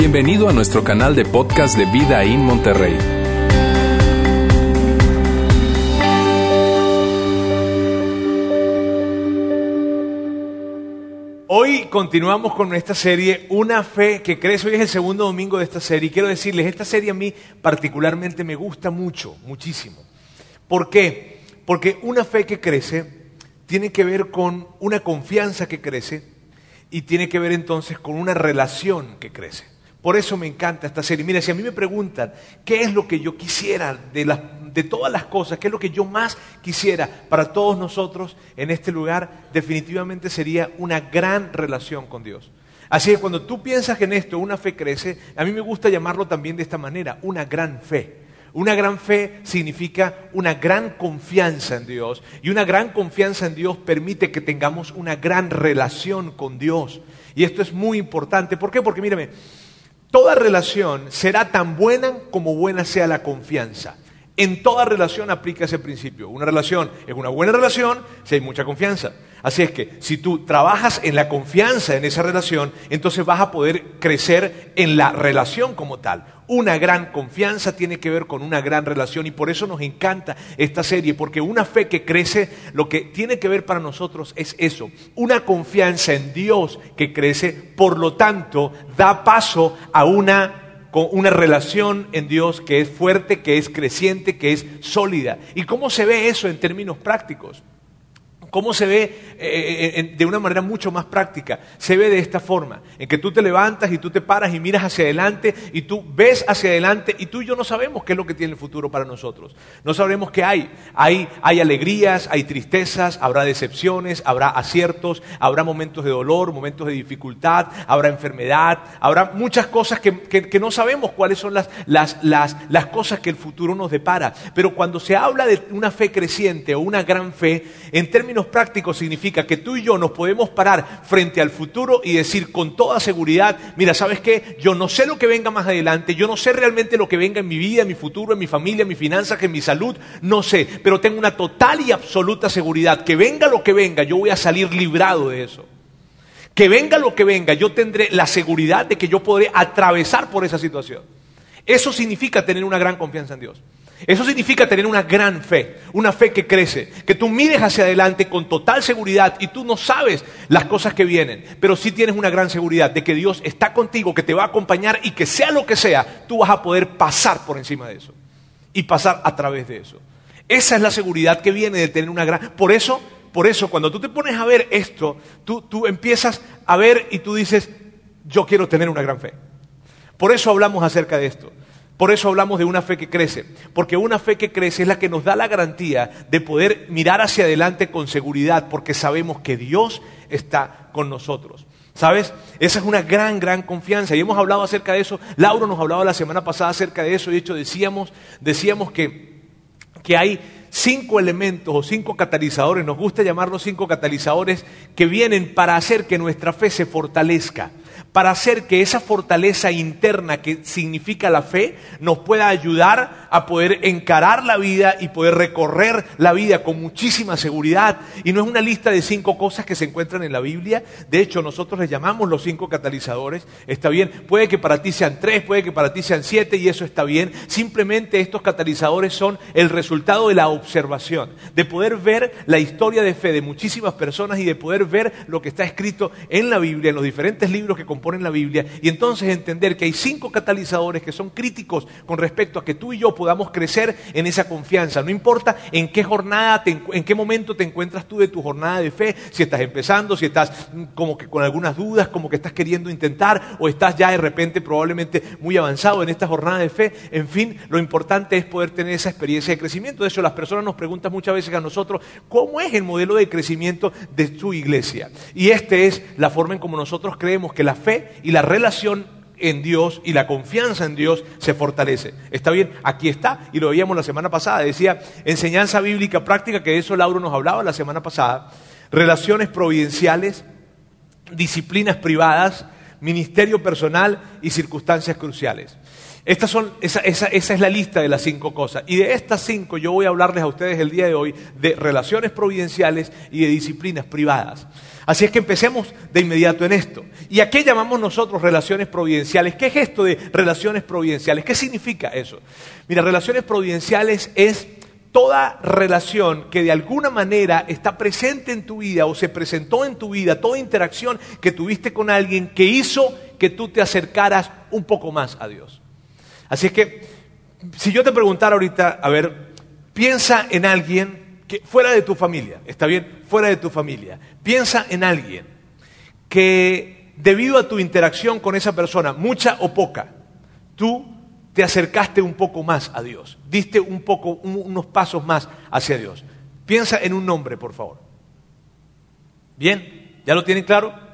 Bienvenido a nuestro canal de podcast de Vida en Monterrey. Hoy continuamos con nuestra serie Una fe que crece. Hoy es el segundo domingo de esta serie y quiero decirles, esta serie a mí particularmente me gusta mucho, muchísimo. ¿Por qué? Porque una fe que crece tiene que ver con una confianza que crece y tiene que ver entonces con una relación que crece. Por eso me encanta esta serie. Mira, si a mí me preguntan qué es lo que yo quisiera de, de todas las cosas, qué es lo que yo más quisiera para todos nosotros en este lugar, definitivamente sería una gran relación con Dios. Así que cuando tú piensas en esto, una fe crece, a mí me gusta llamarlo también de esta manera, una gran fe. Una gran fe significa una gran confianza en Dios y una gran confianza en Dios permite que tengamos una gran relación con Dios. Y esto es muy importante. ¿Por qué? Porque mírame, Toda relación será tan buena como buena sea la confianza. En toda relación aplica ese principio. Una relación es una buena relación si hay mucha confianza. Así es que si tú trabajas en la confianza en esa relación, entonces vas a poder crecer en la relación como tal. Una gran confianza tiene que ver con una gran relación y por eso nos encanta esta serie, porque una fe que crece, lo que tiene que ver para nosotros es eso, una confianza en Dios que crece, por lo tanto, da paso a una una relación en Dios que es fuerte, que es creciente, que es sólida. ¿Y cómo se ve eso en términos prácticos? ¿Cómo se ve eh, eh, de una manera mucho más práctica? Se ve de esta forma, en que tú te levantas y tú te paras y miras hacia adelante y tú ves hacia adelante y tú y yo no sabemos qué es lo que tiene el futuro para nosotros. No sabremos qué hay. Hay, hay alegrías, hay tristezas, habrá decepciones, habrá aciertos, habrá momentos de dolor, momentos de dificultad, habrá enfermedad, habrá muchas cosas que, que, no sabemos cuáles son las, las, las, las cosas que el futuro nos depara. Pero cuando se habla de una fe creciente o una gran fe, en términos prácticos significa que tú y yo nos podemos parar frente al futuro y decir con toda seguridad, mira, ¿sabes qué? Yo no sé lo que venga más adelante, yo no sé realmente lo que venga en mi vida, en mi futuro, en mi familia, en mis finanzas, en mi salud, no sé, pero tengo una total y absoluta seguridad que venga lo que venga, yo voy a salir librado de eso. Que venga lo que venga, yo tendré la seguridad de que yo podré atravesar por esa situación. Eso significa tener una gran confianza en Dios. Eso significa tener una gran fe, una fe que crece, que tú mires hacia adelante con total seguridad y tú no sabes las cosas que vienen, pero sí tienes una gran seguridad de que Dios está contigo, que te va a acompañar y que sea lo que sea, tú vas a poder pasar por encima de eso y pasar a través de eso. Esa es la seguridad que viene de tener una gran... Por eso, por eso cuando tú te pones a ver esto, tú, tú empiezas a ver y tú dices, yo quiero tener una gran fe. Por eso hablamos acerca de esto. Por eso hablamos de una fe que crece, porque una fe que crece es la que nos da la garantía de poder mirar hacia adelante con seguridad, porque sabemos que Dios está con nosotros. ¿Sabes? Esa es una gran, gran confianza. Y hemos hablado acerca de eso. Lauro nos hablaba la semana pasada acerca de eso. De hecho, decíamos, decíamos que, que hay cinco elementos o cinco catalizadores, nos gusta llamarlos cinco catalizadores, que vienen para hacer que nuestra fe se fortalezca para hacer que esa fortaleza interna que significa la fe nos pueda ayudar a poder encarar la vida y poder recorrer la vida con muchísima seguridad. Y no es una lista de cinco cosas que se encuentran en la Biblia. De hecho, nosotros les llamamos los cinco catalizadores. Está bien, puede que para ti sean tres, puede que para ti sean siete y eso está bien. Simplemente estos catalizadores son el resultado de la observación, de poder ver la historia de fe de muchísimas personas y de poder ver lo que está escrito en la Biblia, en los diferentes libros que componen la Biblia, y entonces entender que hay cinco catalizadores que son críticos con respecto a que tú y yo podamos crecer en esa confianza. No importa en qué jornada, en qué momento te encuentras tú de tu jornada de fe, si estás empezando, si estás mm, como que con algunas dudas, como que estás queriendo intentar, o estás ya de repente probablemente muy avanzado en esta jornada de fe. En fin, lo importante es poder tener esa experiencia de crecimiento. De hecho, las personas nos preguntan muchas veces a nosotros, ¿cómo es el modelo de crecimiento de tu iglesia? Y esta es la forma en como nosotros creemos que la fe y la relación en Dios y la confianza en Dios se fortalece. ¿Está bien? Aquí está, y lo veíamos la semana pasada. Decía, enseñanza bíblica práctica, que de eso Lauro nos hablaba la semana pasada. Relaciones providenciales, disciplinas privadas, ministerio personal y circunstancias cruciales. Estas son, esa, esa, esa, es la lista de las cinco cosas. Y de estas cinco yo voy a hablarles a ustedes el día de hoy de relaciones providenciales y de disciplinas privadas. Así es que empecemos de inmediato en esto. ¿Y a qué llamamos nosotros relaciones providenciales? ¿Qué es esto de relaciones providenciales? ¿Qué significa eso? Mira, relaciones providenciales es toda relación que de alguna manera está presente en tu vida o se presentó en tu vida, toda interacción que tuviste con alguien que hizo que tú te acercaras un poco más a Dios. Así es que, si yo te preguntara ahorita, a ver, piensa en alguien fuera de tu familia, ¿está bien? Fuera de tu familia. Piensa en alguien que debido a tu interacción con esa persona, mucha o poca, tú te acercaste un poco más a Dios, diste un poco, unos pasos más hacia Dios. Piensa en un nombre, por favor. ¿Bien? ¿Ya lo tienen claro?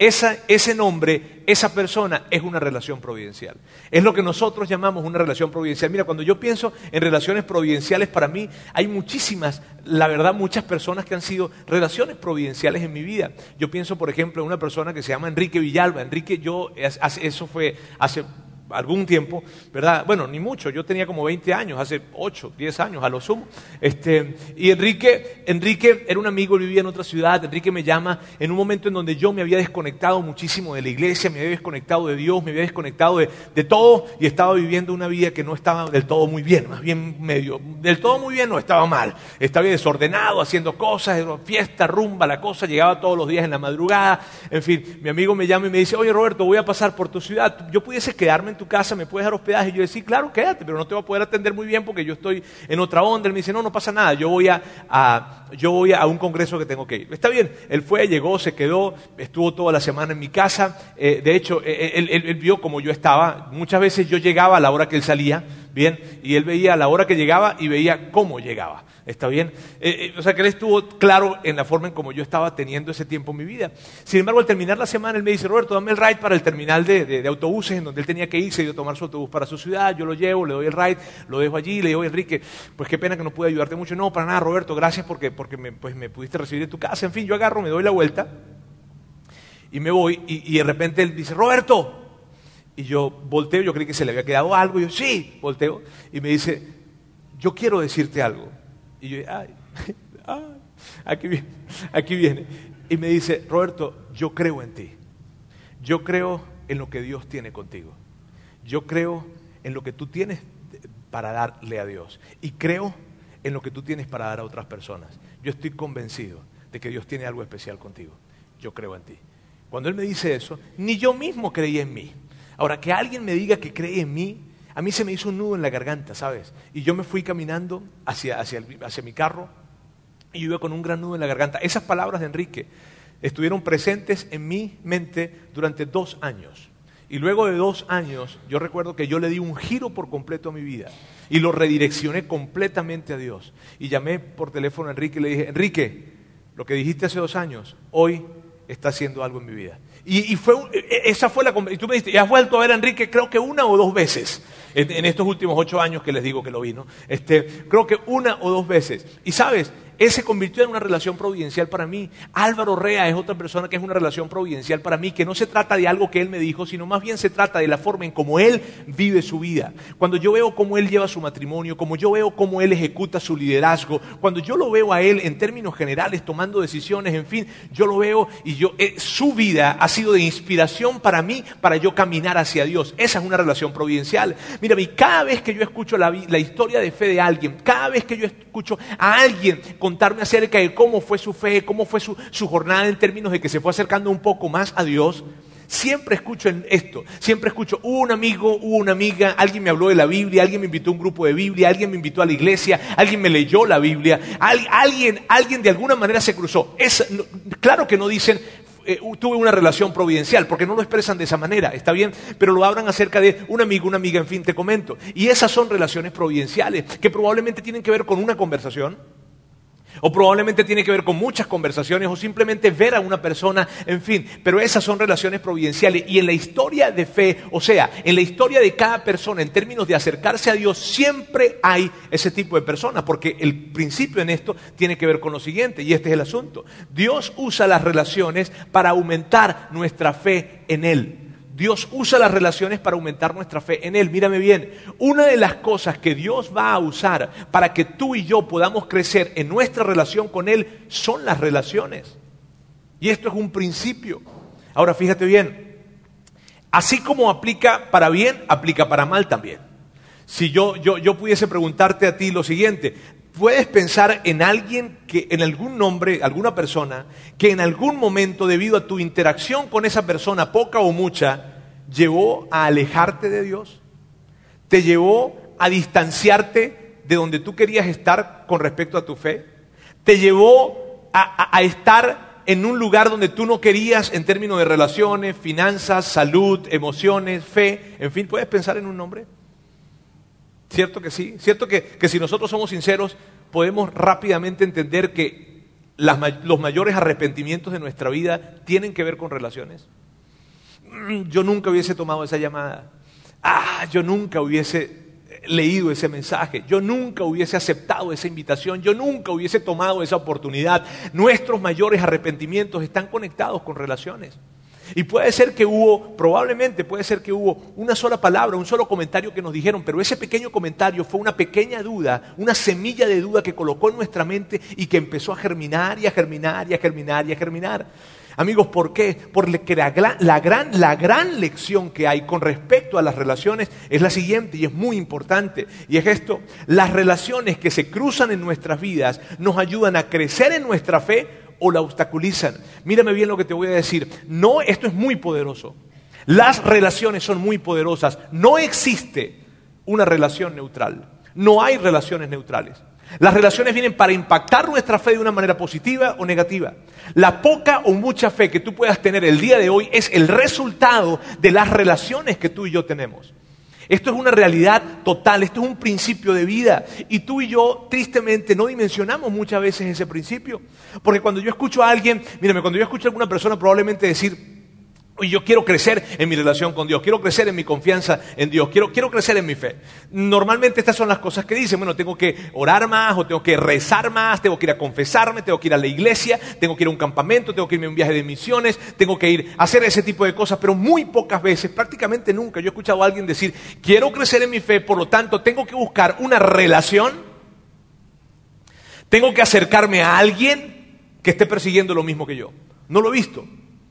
Ese nombre, esa persona es una relación providencial. Es lo que nosotros llamamos una relación providencial. Mira, cuando yo pienso en relaciones providenciales, para mí hay muchísimas, la verdad, muchas personas que han sido relaciones providenciales en mi vida. Yo pienso, por ejemplo, en una persona que se llama Enrique Villalba. Enrique, yo, eso fue hace algún tiempo, ¿verdad? Bueno, ni mucho, yo tenía como 20 años, hace 8, 10 años a lo sumo. Este, y Enrique, Enrique era un amigo, vivía en otra ciudad, Enrique me llama en un momento en donde yo me había desconectado muchísimo de la iglesia, me había desconectado de Dios, me había desconectado de, de todo y estaba viviendo una vida que no estaba del todo muy bien, más bien medio, del todo muy bien no, estaba mal, estaba desordenado, haciendo cosas, fiesta, rumba, la cosa, llegaba todos los días en la madrugada, en fin, mi amigo me llama y me dice, oye Roberto, voy a pasar por tu ciudad, yo pudiese quedarme en tu casa, ¿me puedes dar hospedaje? Y yo decía, claro, quédate, pero no te voy a poder atender muy bien porque yo estoy en otra onda. Él me dice, no, no pasa nada, yo voy a, yo voy a un congreso que tengo que ir. Está bien, él fue, llegó, se quedó, estuvo toda la semana en mi casa. Eh, de hecho, eh, él, él vio como yo estaba. Muchas veces yo llegaba a la hora que él salía, bien, y él veía la hora que llegaba y veía cómo llegaba. ¿Está bien? Eh, eh, o sea que él estuvo claro en la forma en como yo estaba teniendo ese tiempo en mi vida. Sin embargo, al terminar la semana, él me dice, Roberto, dame el ride para el terminal de, autobuses en donde él tenía que irse, a tomar su autobús para su ciudad, yo lo llevo, le doy el ride, lo dejo allí, le digo, Enrique, pues qué pena que no pude ayudarte mucho. No, para nada, Roberto, gracias porque, porque me, pues, me pudiste recibir en tu casa. En fin, yo agarro, me doy la vuelta y me voy y, y de repente él dice, Roberto, y yo volteo, yo creí que se le había quedado algo, y yo, sí, volteo, y me dice, yo quiero decirte algo. Y yo, ay, aquí viene, aquí viene. Y me dice, Roberto, yo creo en ti. Yo creo en lo que Dios tiene contigo. Yo creo en lo que tú tienes para darle a Dios. Y creo en lo que tú tienes para dar a otras personas. Yo estoy convencido de que Dios tiene algo especial contigo. Yo creo en ti. Cuando Él me dice eso, ni yo mismo creía en mí. Ahora, que alguien me diga que cree en mí, a mí se me hizo un nudo en la garganta, ¿sabes? Y yo me fui caminando hacia, hacia, mi carro y yo iba con un gran nudo en la garganta. Esas palabras de Enrique estuvieron presentes en mi mente durante dos años. Y luego de dos años, yo recuerdo que yo le di un giro por completo a mi vida y lo redireccioné completamente a Dios. Y llamé por teléfono a Enrique y le dije, Enrique, lo que dijiste hace dos años, hoy está haciendo algo en mi vida. Y, fue, e, e, esa fue la Y tú me dijiste, ¿y has vuelto a ver a Enrique? Creo que una o dos veces, en, estos últimos ocho años que les digo que lo vino. Este, creo que una o dos veces. Y sabes, él se convirtió en una relación providencial para mí. Álvaro Rea es otra persona que es una relación providencial para mí, que no se trata de algo que él me dijo, sino más bien se trata de la forma en cómo él vive su vida. Cuando yo veo cómo él lleva su matrimonio, como yo veo cómo él ejecuta su liderazgo, cuando yo lo veo a él en términos generales tomando decisiones, en fin, yo lo veo y yo eh, su vida ha sido de inspiración para mí para yo caminar hacia Dios. Esa es una relación providencial. Mira, cada vez que yo escucho la historia de fe de alguien, cada vez que yo escucho a alguien con contarme acerca de cómo fue su fe, cómo fue su, jornada en términos de que se fue acercando un poco más a Dios, Siempre escucho esto, siempre escucho, hubo un amigo, hubo una amiga, alguien me habló de la Biblia, alguien me invitó a un grupo de Biblia, alguien me invitó a la iglesia, alguien me leyó la Biblia, alguien, alguien de alguna manera se cruzó. Es, claro que no dicen, eh, tuve una relación providencial, porque no lo expresan de esa manera, está bien, pero lo hablan acerca de un amigo, una amiga, en fin, te comento. Y esas son relaciones providenciales que probablemente tienen que ver con una conversación, O probablemente tiene que ver con muchas conversaciones o simplemente ver a una persona, en fin, pero esas son relaciones providenciales. Y en la historia de fe, o sea, en la historia de cada persona, en términos de acercarse a Dios, siempre hay ese tipo de personas, porque el principio en esto tiene que ver con lo siguiente, y este es el asunto. Dios usa las relaciones para aumentar nuestra fe en Él. Dios usa las relaciones para aumentar nuestra fe en Él. Mírame bien, una de las cosas que Dios va a usar para que tú y yo podamos crecer en nuestra relación con Él son las relaciones. Y esto es un principio. Ahora fíjate bien, así como aplica para bien, aplica para mal también. Si yo, yo, yo pudiese preguntarte a ti lo siguiente, puedes pensar en alguien que, en algún nombre, alguna persona, que en algún momento, debido a tu interacción con esa persona, poca o mucha, llevó a alejarte de Dios, te llevó a distanciarte de donde tú querías estar con respecto a tu fe, te llevó a, estar en un lugar donde tú no querías en términos de relaciones, finanzas, salud, emociones, fe, en fin, ¿puedes pensar en un nombre? ¿Cierto que sí? ¿Cierto que, que si nosotros somos sinceros podemos rápidamente entender que los mayores arrepentimientos de nuestra vida tienen que ver con relaciones? Mm, yo nunca hubiese tomado esa llamada. Ah, yo nunca hubiese leído ese mensaje, yo nunca hubiese aceptado esa invitación, yo nunca hubiese tomado esa oportunidad. Nuestros mayores arrepentimientos están conectados con relaciones. Y puede ser que hubo, probablemente puede ser que hubo una sola palabra, un solo comentario que nos dijeron, pero ese pequeño comentario fue una pequeña duda, una semilla de duda que colocó en nuestra mente y que empezó a germinar y a germinar y a germinar y a germinar. Amigos, ¿por qué? Porque la, la, gran, la gran lección que hay con respecto a las relaciones es la siguiente y es muy importante. Y es esto, las relaciones que se cruzan en nuestras vidas nos ayudan a crecer en nuestra fe o la obstaculizan. Mírame bien lo que te voy a decir. No, esto es muy poderoso. Las relaciones son muy poderosas. No existe una relación neutral. No hay relaciones neutrales. Las relaciones vienen para impactar nuestra fe de una manera positiva o negativa. La poca o mucha fe que tú puedas tener el día de hoy es el resultado de las relaciones que tú y yo tenemos. Esto es una realidad total, esto es un principio de vida. Y tú y yo, tristemente, no dimensionamos muchas veces ese principio. Porque cuando yo escucho a alguien, mírame, cuando yo escucho a alguna persona probablemente decir, y yo quiero crecer en mi relación con Dios, quiero crecer en mi confianza en Dios, quiero, quiero crecer en mi fe. Normalmente estas son las cosas que dicen, bueno, tengo que orar más o tengo que rezar más, tengo que ir a confesarme, tengo que ir a la iglesia, tengo que ir a un campamento, tengo que irme a un viaje de misiones, tengo que ir a hacer ese tipo de cosas, pero muy pocas veces, prácticamente nunca, yo he escuchado a alguien decir, quiero crecer en mi fe, por lo tanto tengo que buscar una relación, tengo que acercarme a alguien que esté persiguiendo lo mismo que yo. No lo he visto.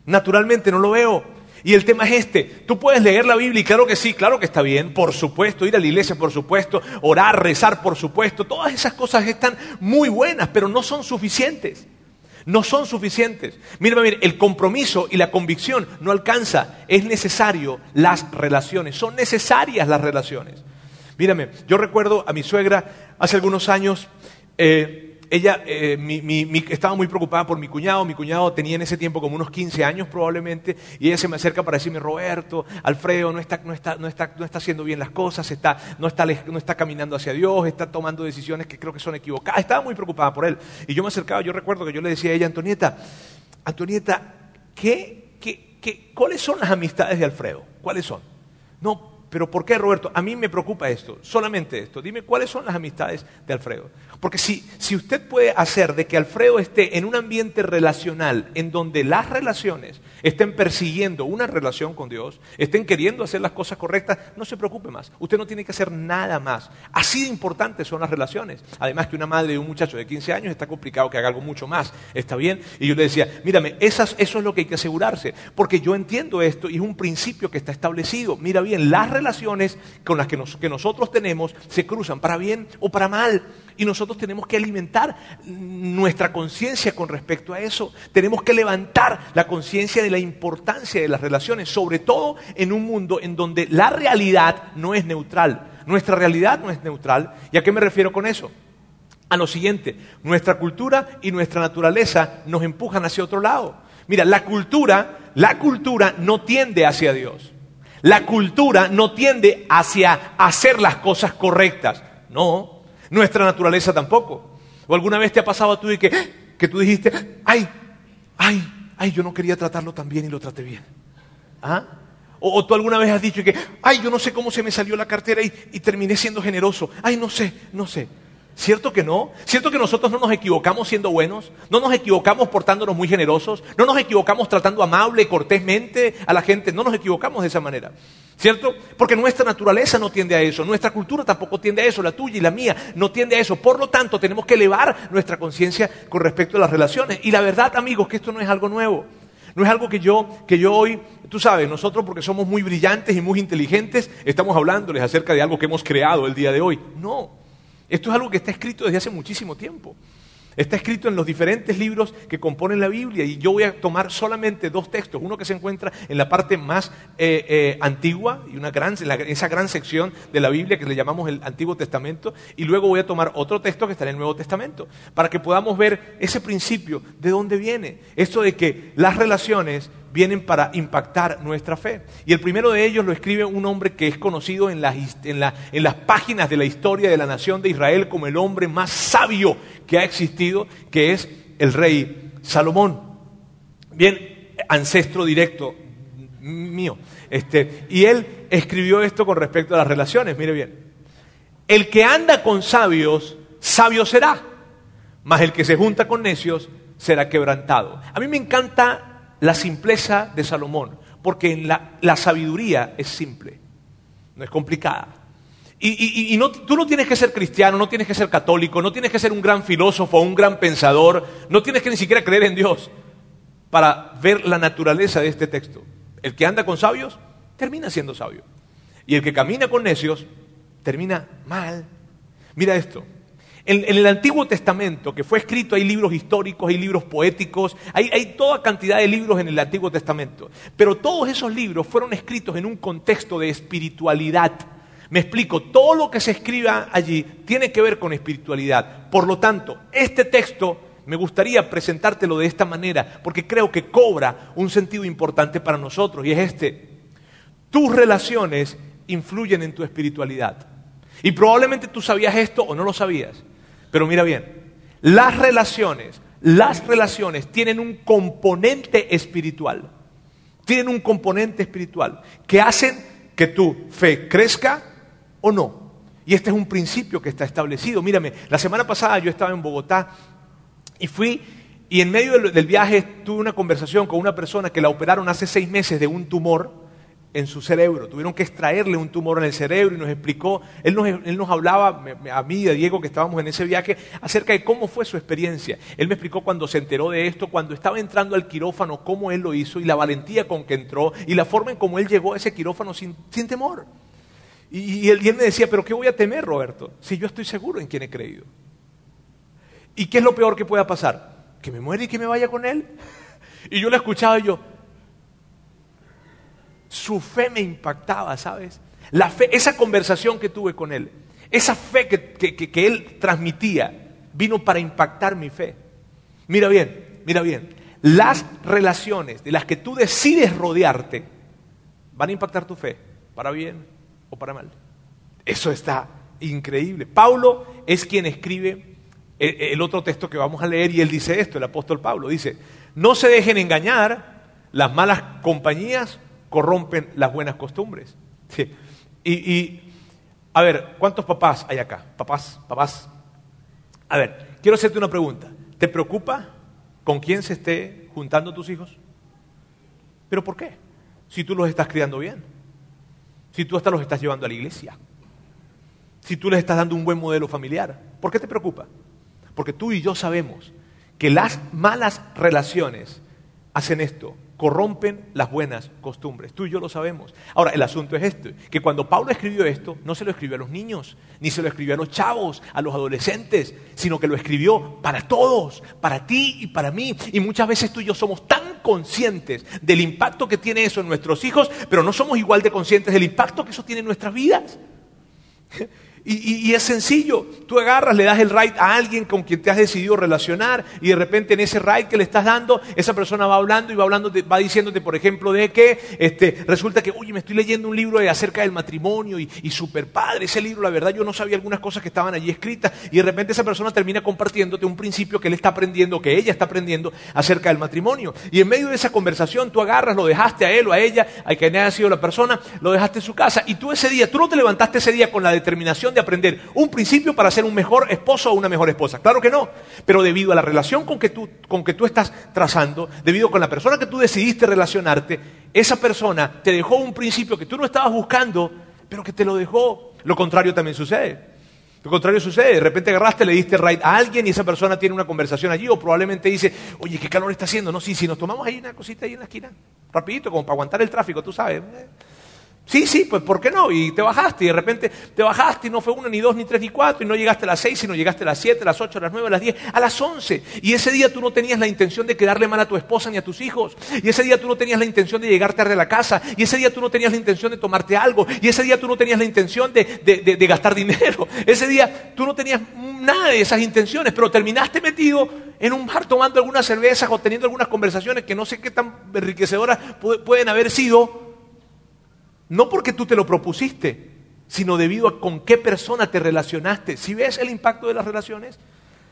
Naturalmente no lo veo. Y el tema es este. Tú puedes leer la Biblia y claro que sí, claro que está bien, por supuesto, ir a la iglesia, por supuesto, orar, rezar, por supuesto. Todas esas cosas están muy buenas, pero no son suficientes. No son suficientes. Mírame, mire, el compromiso y la convicción no alcanza. Es necesario las relaciones. Son necesarias las relaciones. Mírame, yo recuerdo a mi suegra hace algunos años. Eh, ella eh, estaba muy preocupada por mi cuñado. Mi cuñado tenía en ese tiempo como unos 15 años probablemente. Y ella se me acerca para decirme, Roberto, Alfredo, no está, no está, no está, no está haciendo bien las cosas, está, no, está, no está caminando hacia Dios, está tomando decisiones que creo que son equivocadas. Estaba muy preocupada por él. Y yo me acercaba, yo recuerdo que yo le decía a ella, Antonieta, Antonieta, ¿qué, qué, qué, ¿cuáles son las amistades de Alfredo? ¿Cuáles son? No, pero ¿por qué, Roberto? A mí me preocupa esto, solamente esto. Dime, ¿cuáles son las amistades de Alfredo? Porque si, si usted puede hacer de que Alfredo esté en un ambiente relacional en donde las relaciones estén persiguiendo una relación con Dios, estén queriendo hacer las cosas correctas, no se preocupe más. Usted no tiene que hacer nada más. Así de importantes son las relaciones. Además que una madre de un muchacho de 15 años está complicado que haga algo mucho más. ¿Está bien? Y yo le decía, mírame, esas, eso es lo que hay que asegurarse. Porque yo entiendo esto y es un principio que está establecido. Mira bien, las relaciones con las que, que nosotros tenemos se cruzan para bien o para mal. Y nosotros tenemos que alimentar nuestra conciencia con respecto a eso. Tenemos que levantar la conciencia de la importancia de las relaciones, sobre todo en un mundo en donde la realidad no es neutral. Nuestra realidad no es neutral. ¿Y a qué me refiero con eso? A lo siguiente, nuestra cultura y nuestra naturaleza nos empujan hacia otro lado. Mira, la cultura, la cultura no tiende hacia Dios. La cultura no tiende hacia hacer las cosas correctas. No, nuestra naturaleza tampoco. ¿O alguna vez te ha pasado a tú que, que tú dijiste, ay, ay, ay, yo no quería tratarlo tan bien y lo traté bien? ¿Ah? O, tú alguna vez has dicho que, ay, yo no sé cómo se me salió la cartera y, y terminé siendo generoso. Ay, no sé, no sé. ¿Cierto que no? ¿Cierto que nosotros no nos equivocamos siendo buenos? ¿No nos equivocamos portándonos muy generosos? ¿No nos equivocamos tratando amable, cortésmente a la gente? No nos equivocamos de esa manera. ¿Cierto? Porque nuestra naturaleza no tiende a eso, nuestra cultura tampoco tiende a eso, la tuya y la mía no tiende a eso. Por lo tanto, tenemos que elevar nuestra conciencia con respecto a las relaciones. Y la verdad, amigos, que esto no es algo nuevo. No es algo que yo, que yo hoy, tú sabes, nosotros porque somos muy brillantes y muy inteligentes, estamos hablándoles acerca de algo que hemos creado el día de hoy. No. Esto es algo que está escrito desde hace muchísimo tiempo. Está escrito en los diferentes libros que componen la Biblia y yo voy a tomar solamente dos textos, uno que se encuentra en la parte más eh, eh, antigua y una gran, esa gran sección de la Biblia que le llamamos el Antiguo Testamento y luego voy a tomar otro texto que está en el Nuevo Testamento para que podamos ver ese principio de dónde viene, esto de que las relaciones vienen para impactar nuestra fe. Y el primero de ellos lo escribe un hombre que es conocido en las, en, en las, páginas de la historia de la nación de Israel como el hombre más sabio que ha existido, que es el rey Salomón. Bien, ancestro directo mío. Este, y él escribió esto con respecto a las relaciones, mire bien. El que anda con sabios, sabio será, mas el que se junta con necios será quebrantado. A mí me encanta la simpleza de Salomón, porque la, sabiduría es simple, no es complicada. Y, tú no tienes que ser cristiano, no tienes que ser católico, no tienes que ser un gran filósofo, un gran pensador, no tienes que ni siquiera creer en Dios para ver la naturaleza de este texto. El que anda con sabios termina siendo sabio. Y el que camina con necios termina mal. Mira esto. En, el Antiguo Testamento, que fue escrito, hay libros históricos, hay libros poéticos, hay, hay toda cantidad de libros en el Antiguo Testamento. Pero todos esos libros fueron escritos en un contexto de espiritualidad. Me explico, todo lo que se escriba allí tiene que ver con espiritualidad. Por lo tanto, este texto me gustaría presentártelo de esta manera, porque creo que cobra un sentido importante para nosotros, y es este. Tus relaciones influyen en tu espiritualidad. Y probablemente tú sabías esto o no lo sabías. Pero mira bien, las relaciones, las relaciones tienen un componente espiritual. Tienen un componente espiritual que hacen que tu fe crezca o no. Y este es un principio que está establecido. Mírame, la semana pasada yo estaba en Bogotá y fui y en medio del, viaje tuve una conversación con una persona que la operaron hace seis meses de un tumor en su cerebro. Tuvieron que extraerle un tumor en el cerebro y nos explicó, él nos, él nos, hablaba, a mí y a Diego que estábamos en ese viaje, acerca de cómo fue su experiencia. Él me explicó cuando se enteró de esto, cuando estaba entrando al quirófano, cómo él lo hizo y la valentía con que entró y la forma en cómo él llegó a ese quirófano sin, temor. Y, él, me decía, pero ¿qué voy a temer, Roberto? Si yo estoy seguro en quién he creído. ¿Y qué es lo peor que pueda pasar? Que me muera y que me vaya con él. Y yo le escuchaba y yo, su fe me impactaba, ¿sabes? La fe, esa conversación que tuve con él, esa fe que, él transmitía, vino para impactar mi fe. Mira bien, mira bien, las relaciones de las que tú decides rodearte van a impactar tu fe, para bien o para mal. Eso está increíble. Paulo es quien escribe el otro texto que vamos a leer y él dice esto, el apóstol Pablo dice, no se dejen engañar, las malas compañías corrompen las buenas costumbres. Y, a ver, ¿cuántos papás hay acá? Papás, papás. A ver, quiero hacerte una pregunta. ¿Te preocupa con quién se esté juntando tus hijos? ¿Pero por qué? Si tú los estás criando bien. Si tú hasta los estás llevando a la iglesia. Si tú les estás dando un buen modelo familiar. ¿Por qué te preocupa? Porque tú y yo sabemos que las malas relaciones hacen esto, corrompen las buenas costumbres. Tú y yo lo sabemos. Ahora, el asunto es este, que cuando Pablo escribió esto, no se lo escribió a los niños, ni se lo escribió a los chavos, a los adolescentes, sino que lo escribió para todos, para ti y para mí. Y muchas veces tú y yo somos tan conscientes del impacto que tiene eso en nuestros hijos, pero no somos igual de conscientes del impacto que eso tiene en nuestras vidas. Y, es sencillo, tú agarras, le das el right a alguien con quien te has decidido relacionar y de repente en ese right que le estás dando, esa persona va hablando y va hablando, va diciéndote, por ejemplo, de que este, resulta que, oye, me estoy leyendo un libro acerca del matrimonio y, y super padre, ese libro, la verdad yo no sabía algunas cosas que estaban allí escritas. Y de repente esa persona termina compartiéndote un principio que él está aprendiendo, que ella está aprendiendo acerca del matrimonio. Y en medio de esa conversación tú agarras, lo dejaste a él o a ella, a quien haya sido la persona, lo dejaste en su casa. Y tú ese día, tú no te levantaste ese día con la determinación de aprender un principio para ser un mejor esposo o una mejor esposa. Claro que no, pero debido a la relación con que tú, con que tú estás trazando, debido a la persona que tú decidiste relacionarte, esa persona te dejó un principio que tú no estabas buscando, pero que te lo dejó. Lo contrario también sucede. Lo contrario sucede, de repente agarraste, le diste right a alguien y esa persona tiene una conversación allí o probablemente dice, oye, ¿qué calor está haciendo? No, sí, si nos tomamos ahí una cosita ahí en la esquina, rapidito, como para aguantar el tráfico, tú sabes. Sí, sí, pues ¿por qué no? Y te bajaste y de repente te bajaste y no fue uno, ni dos, ni tres, ni cuatro y no llegaste a las seis, sino llegaste a las siete, a las ocho, a las nueve, a las diez, a las once. Y ese día tú no tenías la intención de quedarle mal a tu esposa ni a tus hijos. Y ese día tú no tenías la intención de llegar tarde a la casa. Y ese día tú no tenías la intención de tomarte algo. Y ese día tú no tenías la intención de, de gastar dinero. Ese día tú no tenías nada de esas intenciones, pero terminaste metido en un bar tomando algunas cervezas o teniendo algunas conversaciones que no sé qué tan enriquecedoras pueden haber sido no porque tú te lo propusiste, sino debido a con qué persona te relacionaste. Si ves el impacto de las relaciones,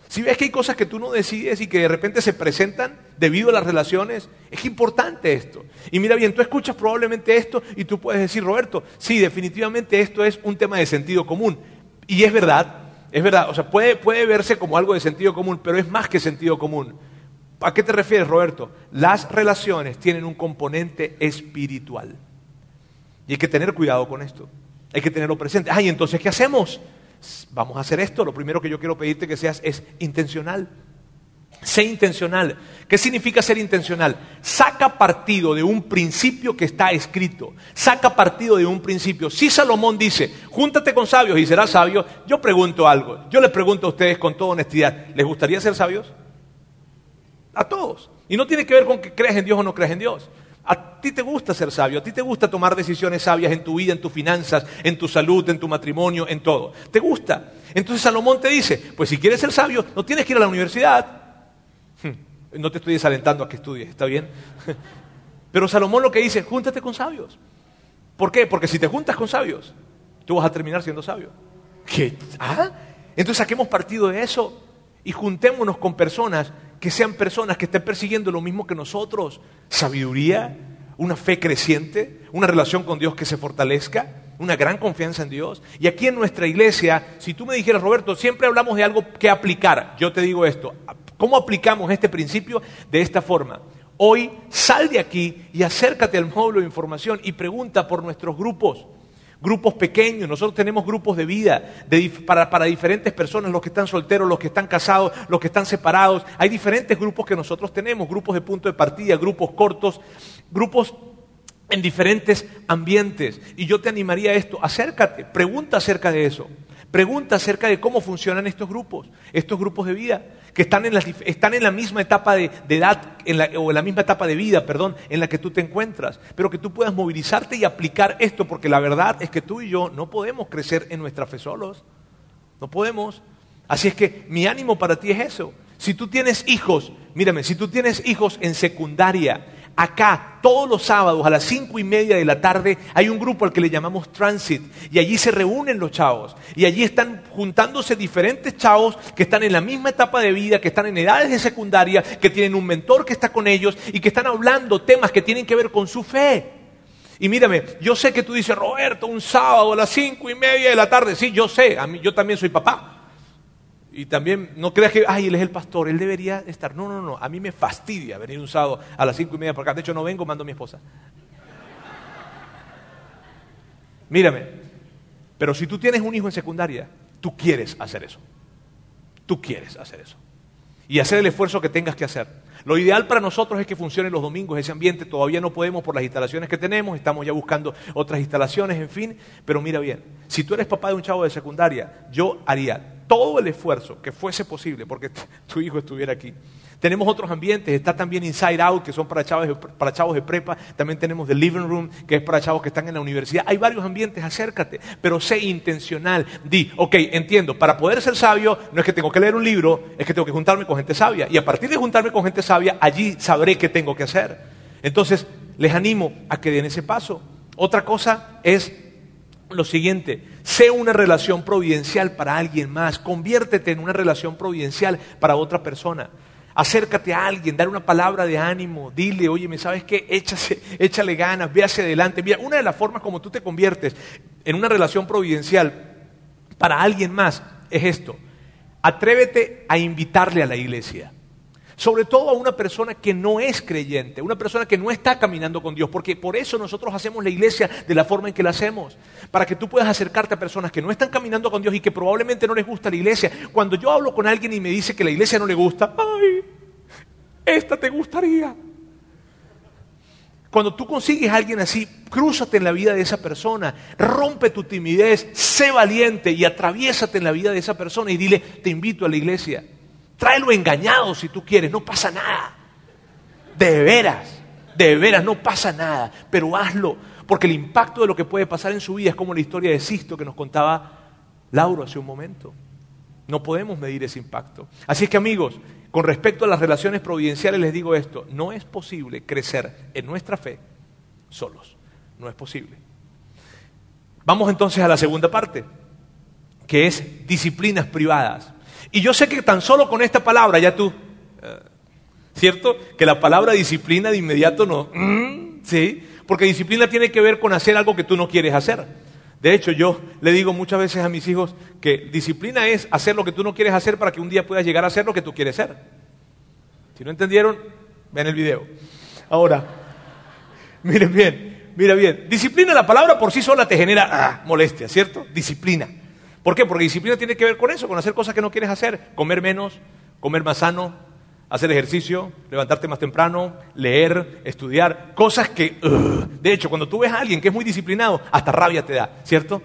si ves que hay cosas que tú no decides y que de repente se presentan debido a las relaciones, es importante esto. Y mira bien, tú escuchas probablemente esto y tú puedes decir, Roberto, sí, definitivamente esto es un tema de sentido común. Y es verdad, es verdad, o sea, puede, puede verse como algo de sentido común, pero es más que sentido común. ¿A qué te refieres, Roberto? Las relaciones tienen un componente espiritual. Y hay que tener cuidado con esto. Hay que tenerlo presente. Ay, entonces, ¿qué hacemos? Vamos a hacer esto. Lo primero que yo quiero pedirte que seas es intencional. Sé intencional. ¿Qué significa ser intencional? Saca partido de un principio que está escrito. Saca partido de un principio. Si Salomón dice, júntate con sabios y serás sabio, yo pregunto algo. Yo les pregunto a ustedes con toda honestidad, ¿les gustaría ser sabios? A todos. Y no tiene que ver con que creas en Dios o no creas en Dios. A ti te gusta ser sabio, a ti te gusta tomar decisiones sabias en tu vida, en tus finanzas, en tu salud, en tu matrimonio, en todo. ¿Te gusta? Entonces Salomón te dice, pues si quieres ser sabio, no tienes que ir a la universidad. Hmm, no te estoy desalentando a que estudies, ¿está bien? Pero Salomón lo que dice, júntate con sabios. ¿Por qué? Porque si te juntas con sabios, tú vas a terminar siendo sabio. ¿Qué? ¿Ah? Entonces saquemos partido de eso y juntémonos con personas que sean personas que estén persiguiendo lo mismo que nosotros. Sabiduría, una fe creciente, una relación con Dios que se fortalezca, una gran confianza en Dios. Y aquí en nuestra iglesia, si tú me dijeras, Roberto, siempre hablamos de algo que aplicar, yo te digo esto, ¿cómo aplicamos este principio? De esta forma. Hoy sal de aquí y acércate al módulo de información y pregunta por nuestros grupos grupos pequeños, nosotros tenemos grupos de vida para, para, diferentes personas, los que están solteros, los que están casados, los que están separados. Hay diferentes grupos que nosotros tenemos, grupos de punto de partida, grupos cortos, grupos en diferentes ambientes. Y yo te animaría a esto, acércate, pregunta acerca de eso. Pregunta acerca de cómo funcionan estos grupos, estos grupos de vida, que están en la, están en la misma etapa de, edad o en la misma etapa de vida, perdón, en la que tú te encuentras, pero que tú puedas movilizarte y aplicar esto, porque la verdad es que tú y yo no podemos crecer en nuestra fe solos, no podemos. Así es que mi ánimo para ti es eso. Si tú tienes hijos, mírame, si tú tienes hijos en secundaria, Acá, todos los sábados a las cinco y media de la tarde, hay un grupo al que le llamamos Transit. Y allí se reúnen los chavos. Y allí están juntándose diferentes chavos que están en la misma etapa de vida, que están en edades de secundaria, que tienen un mentor que está con ellos y que están hablando temas que tienen que ver con su fe. Y mírame, yo sé que tú dices, Roberto, un sábado a las cinco y media de la tarde. Sí, yo sé, a mí, yo también soy papá. Y también no creas que, ay, él es el pastor, él debería estar. No, no, no, a mí me fastidia venir un sábado a las cinco y media por acá. De hecho, no vengo, mando a mi esposa. Mírame, pero si tú tienes un hijo en secundaria, tú quieres hacer eso. Tú quieres hacer eso. Y hacer el esfuerzo que tengas que hacer. Lo ideal para nosotros es que funcione los domingos ese ambiente. Todavía no podemos por las instalaciones que tenemos, estamos ya buscando otras instalaciones, en fin. Pero mira bien, si tú eres papá de un chavo de secundaria, yo haría todo el esfuerzo que fuese posible, porque tu hijo estuviera aquí, Tenemos otros ambientes, está también Inside Out, que son para chavos, para chavos de prepa, también tenemos The Living Room, que es para chavos que están en la universidad. Hay varios ambientes, acércate, pero sé intencional. Di, ok, entiendo, para poder ser sabio no es que tengo que leer un libro, es que tengo que juntarme con gente sabia. Y a partir de juntarme con gente sabia, allí sabré qué tengo que hacer. Entonces, les animo a que den ese paso. Otra cosa es lo siguiente, sé una relación providencial para alguien más, conviértete en una relación providencial para otra persona. Acércate a alguien, dar una palabra de ánimo, dile, oye, ¿me sabes qué? Échase, échale ganas, ve hacia adelante. Mira, una de las formas como tú te conviertes en una relación providencial para alguien más es esto. Atrévete a invitarle a la iglesia. Sobre todo a una persona que no es creyente, una persona que no está caminando con Dios, porque por eso nosotros hacemos la iglesia de la forma en que la hacemos, para que tú puedas acercarte a personas que no están caminando con Dios y que probablemente no les gusta la iglesia. Cuando yo hablo con alguien y me dice que la iglesia no le gusta, ay, esta te gustaría. Cuando tú consigues a alguien así, crúzate en la vida de esa persona, rompe tu timidez, sé valiente y atraviésate en la vida de esa persona y dile, te invito a la iglesia. Tráelo engañado si tú quieres, no pasa nada. De veras, de veras, no pasa nada, pero hazlo, porque el impacto de lo que puede pasar en su vida es como la historia de Sisto que nos contaba Lauro hace un momento. No podemos medir ese impacto. Así es que amigos, con respecto a las relaciones providenciales les digo esto, no es posible crecer en nuestra fe solos, no es posible. Vamos entonces a la segunda parte, que es disciplinas privadas. Y yo sé que tan solo con esta palabra ya tú, eh, ¿cierto? Que la palabra disciplina de inmediato no, mm, ¿sí? Porque disciplina tiene que ver con hacer algo que tú no quieres hacer. De hecho, yo le digo muchas veces a mis hijos que disciplina es hacer lo que tú no quieres hacer para que un día puedas llegar a hacer lo que tú quieres ser. Si no entendieron, ven el video. Ahora, miren bien, mira bien. Disciplina, la palabra por sí sola te genera ah, molestia, ¿cierto? Disciplina. ¿Por qué? Porque disciplina tiene que ver con eso, con hacer cosas que no quieres hacer. Comer menos, comer más sano, hacer ejercicio, levantarte más temprano, leer, estudiar, cosas que, de hecho, cuando tú ves a alguien que es muy disciplinado, hasta rabia te da, ¿cierto?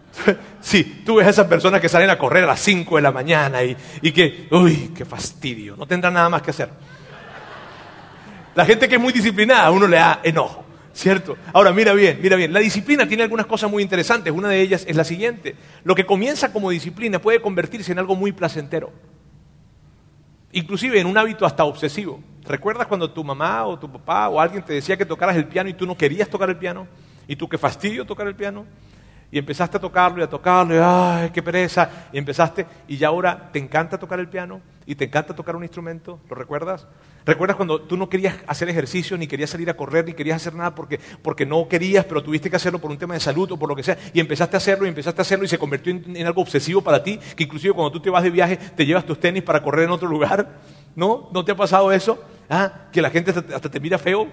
sí, tú ves a esas personas que salen a correr a las 5 de la mañana y, y que, uy, qué fastidio, no tendrán nada más que hacer. La gente que es muy disciplinada, a uno le da enojo. ¿Cierto? Ahora, mira bien, mira bien. La disciplina tiene algunas cosas muy interesantes. Una de ellas es la siguiente. Lo que comienza como disciplina puede convertirse en algo muy placentero. Inclusive en un hábito hasta obsesivo. ¿Recuerdas cuando tu mamá o tu papá o alguien te decía que tocaras el piano y tú no querías tocar el piano? ¿Y tú qué fastidio tocar el piano? Y empezaste a tocarlo y a tocarlo, y ¡ay, qué pereza! Y empezaste, y ya ahora te encanta tocar el piano y te encanta tocar un instrumento, ¿lo recuerdas? ¿Recuerdas cuando tú no querías hacer ejercicio, ni querías salir a correr, ni querías hacer nada porque, porque no querías, pero tuviste que hacerlo por un tema de salud o por lo que sea, y empezaste a hacerlo y empezaste a hacerlo y se convirtió en, algo obsesivo para ti, que inclusive cuando tú te vas de viaje te llevas tus tenis para correr en otro lugar? ¿No? ¿No te ha pasado eso? ¿Ah? Que la gente hasta te mira feo.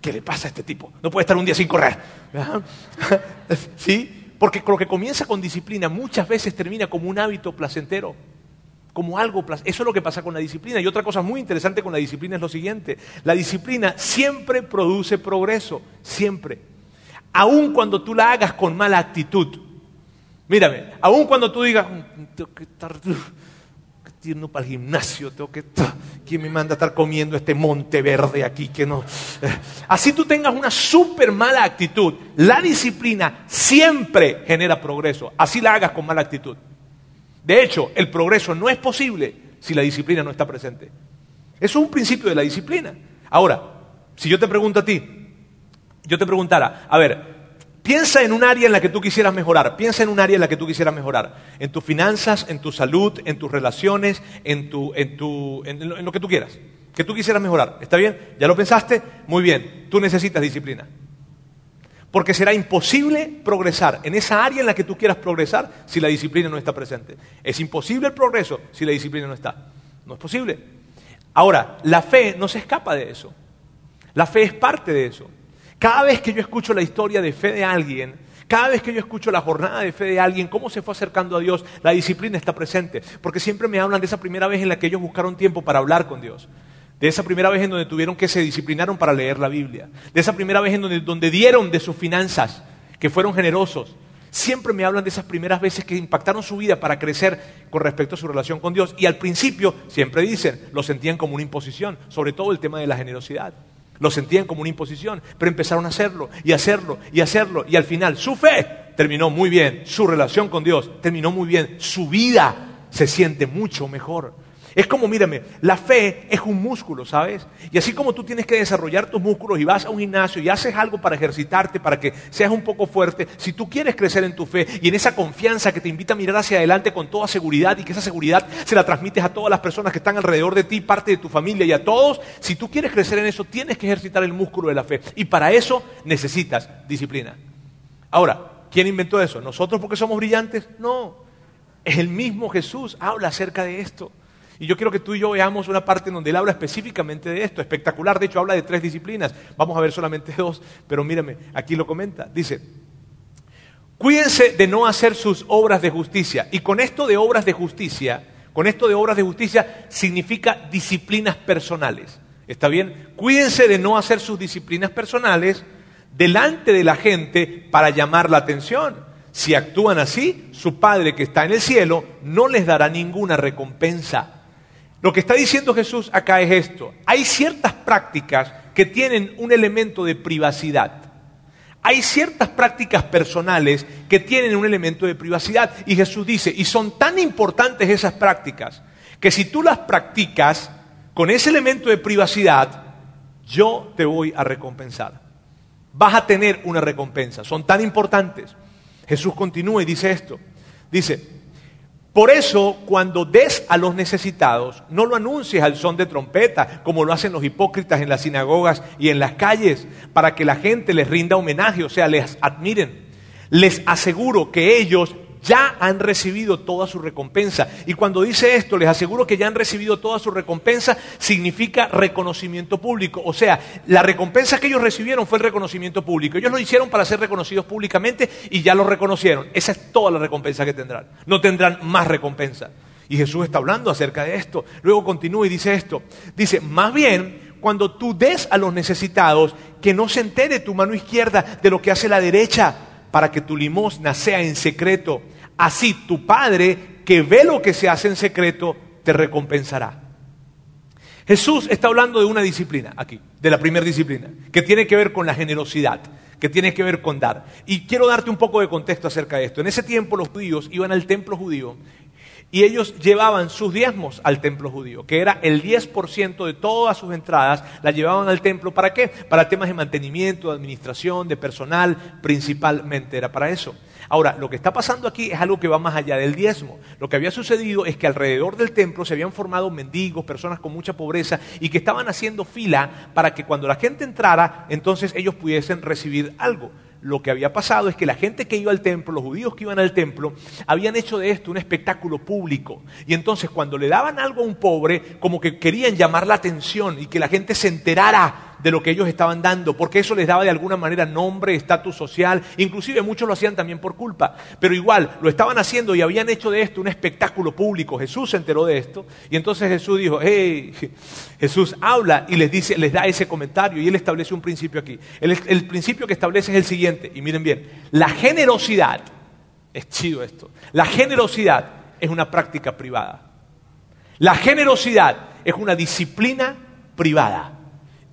¿Qué le pasa a este tipo? No puede estar un día sin correr. ¿Sí? Porque lo que comienza con disciplina muchas veces termina como un hábito placentero, como algo placentero. Eso es lo que pasa con la disciplina. Y otra cosa muy interesante con la disciplina es lo siguiente. La disciplina siempre produce progreso, siempre. Aun cuando tú la hagas con mala actitud. Mírame, aun cuando tú digas, mm, tengo que estar irnos para el gimnasio, tengo que... ¿Quién me manda a estar comiendo este monte verde aquí que no? Eh, así tú tengas una súper mala actitud. La disciplina siempre genera progreso. Así la hagas con mala actitud. De hecho, el progreso no es posible si la disciplina no está presente. Eso es un principio de la disciplina. Ahora, si yo te pregunto a ti, yo te preguntara, a ver, Piensa en un área en la que tú quisieras mejorar. Piensa en un área en la que tú quisieras mejorar. En tus finanzas, en tu salud, en tus relaciones, en, tu, en, tu, en, lo, que tú quieras. Que tú quisieras mejorar. ¿Está bien? ¿Ya lo pensaste? Muy bien. Tú necesitas disciplina. Porque será imposible progresar en esa área en la que tú quieras progresar si la disciplina no está presente. Es imposible el progreso si la disciplina no está. No es posible. Ahora, la fe no se escapa de eso. La fe es parte de eso. Cada vez que yo escucho la historia de fe de alguien, cada vez que yo escucho la jornada de fe de alguien, cómo se fue acercando a Dios, la disciplina está presente. Porque siempre me hablan de esa primera vez en la que ellos buscaron tiempo para hablar con Dios. De esa primera vez en donde tuvieron que se disciplinaron para leer la Biblia. De esa primera vez en donde, donde dieron de sus finanzas, que fueron generosos. Siempre me hablan de esas primeras veces que impactaron su vida para crecer con respecto a su relación con Dios. Y al principio siempre dicen, lo sentían como una imposición, sobre todo el tema de la generosidad. Lo sentían como una imposición, pero empezaron a hacerlo y hacerlo y hacerlo. Y al final su fe terminó muy bien, su relación con Dios terminó muy bien, su vida se siente mucho mejor. Es como, mírame, la fe es un músculo, ¿sabes? Y así como tú tienes que desarrollar tus músculos y vas a un gimnasio y haces algo para ejercitarte, para que seas un poco fuerte, si tú quieres crecer en tu fe y en esa confianza que te invita a mirar hacia adelante con toda seguridad y que esa seguridad se la transmites a todas las personas que están alrededor de ti, parte de tu familia y a todos, si tú quieres crecer en eso, tienes que ejercitar el músculo de la fe. Y para eso necesitas disciplina. Ahora, ¿quién inventó eso? ¿Nosotros porque somos brillantes? No. El mismo Jesús habla acerca de esto. Y yo quiero que tú y yo veamos una parte en donde él habla específicamente de esto, espectacular. De hecho, habla de tres disciplinas. Vamos a ver solamente dos, pero mírame, aquí lo comenta. Dice, cuídense de no hacer sus obras de justicia. Y con esto de obras de justicia, con esto de obras de justicia significa disciplinas personales. ¿Está bien? Cuídense de no hacer sus disciplinas personales delante de la gente para llamar la atención. Si actúan así, su Padre que está en el cielo no les dará ninguna recompensa. Lo que está diciendo Jesús acá es esto. Hay ciertas prácticas que tienen un elemento de privacidad. Hay ciertas prácticas personales que tienen un elemento de privacidad. Y Jesús dice, y son tan importantes esas prácticas, que si tú las practicas con ese elemento de privacidad, yo te voy a recompensar. Vas a tener una recompensa. Son tan importantes. Jesús continúa y dice esto. Dice, por eso, cuando des a los necesitados, no lo anuncies al son de trompeta, como lo hacen los hipócritas en las sinagogas y en las calles, para que la gente les rinda homenaje, o sea, les admiren. Les aseguro que ellos ya han recibido toda su recompensa. Y cuando dice esto, les aseguro que ya han recibido toda su recompensa, significa reconocimiento público. O sea, la recompensa que ellos recibieron fue el reconocimiento público. Ellos lo hicieron para ser reconocidos públicamente y ya lo reconocieron. Esa es toda la recompensa que tendrán. No tendrán más recompensa. Y Jesús está hablando acerca de esto. Luego continúa y dice esto. Dice, más bien, cuando tú des a los necesitados, que no se entere tu mano izquierda de lo que hace la derecha, para que tu limosna sea en secreto Así tu Padre, que ve lo que se hace en secreto, te recompensará. Jesús está hablando de una disciplina aquí, de la primera disciplina, que tiene que ver con la generosidad, que tiene que ver con dar. Y quiero darte un poco de contexto acerca de esto. En ese tiempo los judíos iban al templo judío y ellos llevaban sus diezmos al templo judío, que era el 10% de todas sus entradas, la llevaban al templo. ¿Para qué? Para temas de mantenimiento, de administración, de personal, principalmente era para eso. Ahora, lo que está pasando aquí es algo que va más allá del diezmo. Lo que había sucedido es que alrededor del templo se habían formado mendigos, personas con mucha pobreza, y que estaban haciendo fila para que cuando la gente entrara, entonces ellos pudiesen recibir algo lo que había pasado es que la gente que iba al templo, los judíos que iban al templo, habían hecho de esto un espectáculo público. Y entonces cuando le daban algo a un pobre, como que querían llamar la atención y que la gente se enterara de lo que ellos estaban dando, porque eso les daba de alguna manera nombre, estatus social, inclusive muchos lo hacían también por culpa, pero igual lo estaban haciendo y habían hecho de esto un espectáculo público. Jesús se enteró de esto y entonces Jesús dijo, hey, Jesús habla y les dice, les da ese comentario y él establece un principio aquí. El, el principio que establece es el siguiente, y miren bien, la generosidad, es chido esto, la generosidad es una práctica privada. La generosidad es una disciplina privada.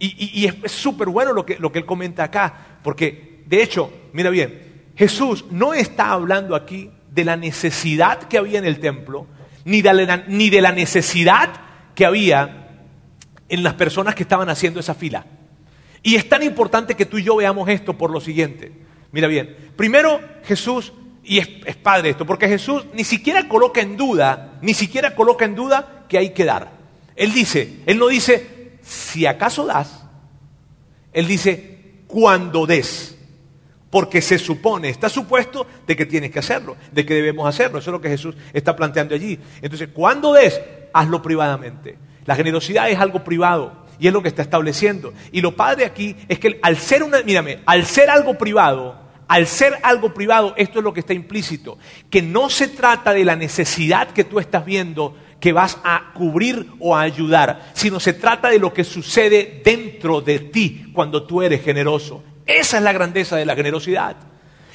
Y, es súper bueno lo que, él comenta acá, porque de hecho, mira bien, Jesús no está hablando aquí de la necesidad que había en el templo, ni de la, necesidad que había en las personas que estaban haciendo esa fila. Y es tan importante que tú y yo veamos esto por lo siguiente. Mira bien, primero Jesús, y es, padre esto, porque Jesús ni siquiera coloca en duda, ni siquiera coloca en duda que hay que dar. Él dice, Él no dice, si acaso das, Él dice, cuando des. Porque se supone, está supuesto de que tienes que hacerlo, de que debemos hacerlo. Eso es lo que Jesús está planteando allí. Entonces, cuando des, hazlo privadamente. La generosidad es algo privado y es lo que está estableciendo. Y lo padre aquí es que al ser una, mírame, al ser algo privado, al ser algo privado, esto es lo que está implícito, que no se trata de la necesidad que tú estás viendo que vas a cubrir o a ayudar, sino se trata de lo que sucede dentro de ti cuando tú eres generoso. Esa es la grandeza de la generosidad.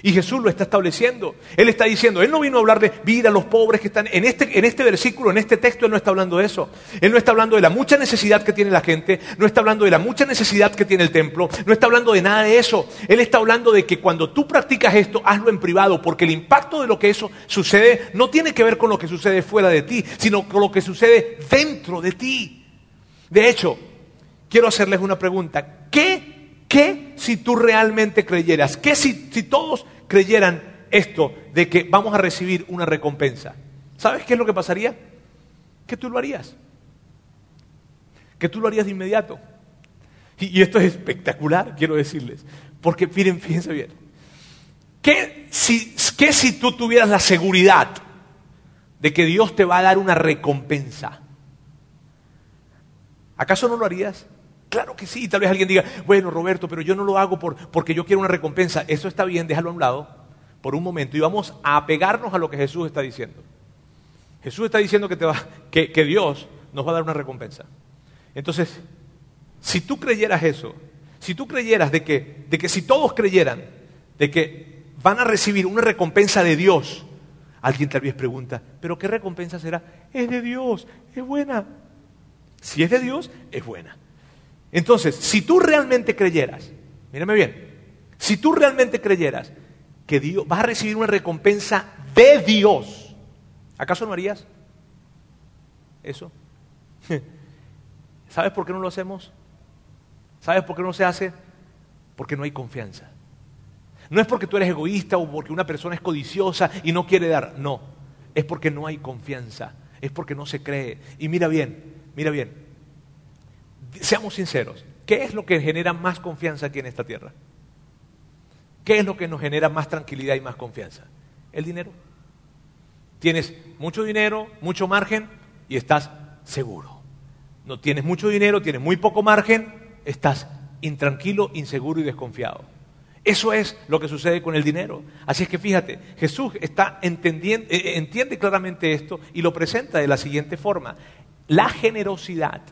Y Jesús lo está estableciendo. Él está diciendo, Él no vino a hablar de vida a los pobres que están... En este, en este versículo, en este texto, Él no está hablando de eso. Él no está hablando de la mucha necesidad que tiene la gente, no está hablando de la mucha necesidad que tiene el templo, no está hablando de nada de eso. Él está hablando de que cuando tú practicas esto, hazlo en privado, porque el impacto de lo que eso sucede no tiene que ver con lo que sucede fuera de ti, sino con lo que sucede dentro de ti. De hecho, quiero hacerles una pregunta. ¿Qué ¿Qué si tú realmente creyeras? ¿Qué si, si todos creyeran esto de que vamos a recibir una recompensa? ¿Sabes qué es lo que pasaría? Que tú lo harías. Que tú lo harías de inmediato. Y, esto es espectacular, quiero decirles. Porque fíjense bien. ¿Qué si, ¿Qué si tú tuvieras la seguridad de que Dios te va a dar una recompensa? ¿Acaso no lo harías? Claro que sí, tal vez alguien diga, bueno Roberto, pero yo no lo hago por, porque yo quiero una recompensa. Eso está bien, déjalo a un lado por un momento y vamos a apegarnos a lo que Jesús está diciendo. Jesús está diciendo que, te va, que, que Dios nos va a dar una recompensa. Entonces, si tú creyeras eso, si tú creyeras de que, de que si todos creyeran de que van a recibir una recompensa de Dios, alguien tal vez pregunta, pero ¿qué recompensa será? Es de Dios, es buena. Si es de Dios, es buena. Entonces, si tú realmente creyeras, mírame bien, si tú realmente creyeras que Dios, vas a recibir una recompensa de Dios, ¿acaso no harías eso? ¿Sabes por qué no lo hacemos? ¿Sabes por qué no se hace? Porque no hay confianza. No es porque tú eres egoísta o porque una persona es codiciosa y no quiere dar, no, es porque no hay confianza, es porque no se cree. Y mira bien, mira bien, seamos sinceros, ¿qué es lo que genera más confianza aquí en esta tierra? ¿Qué es lo que nos genera más tranquilidad y más confianza? El dinero. Tienes mucho dinero, mucho margen y estás seguro. No tienes mucho dinero, tienes muy poco margen, estás intranquilo, inseguro y desconfiado. Eso es lo que sucede con el dinero. Así es que fíjate, Jesús está entendiendo, eh, entiende claramente esto y lo presenta de la siguiente forma. La generosidad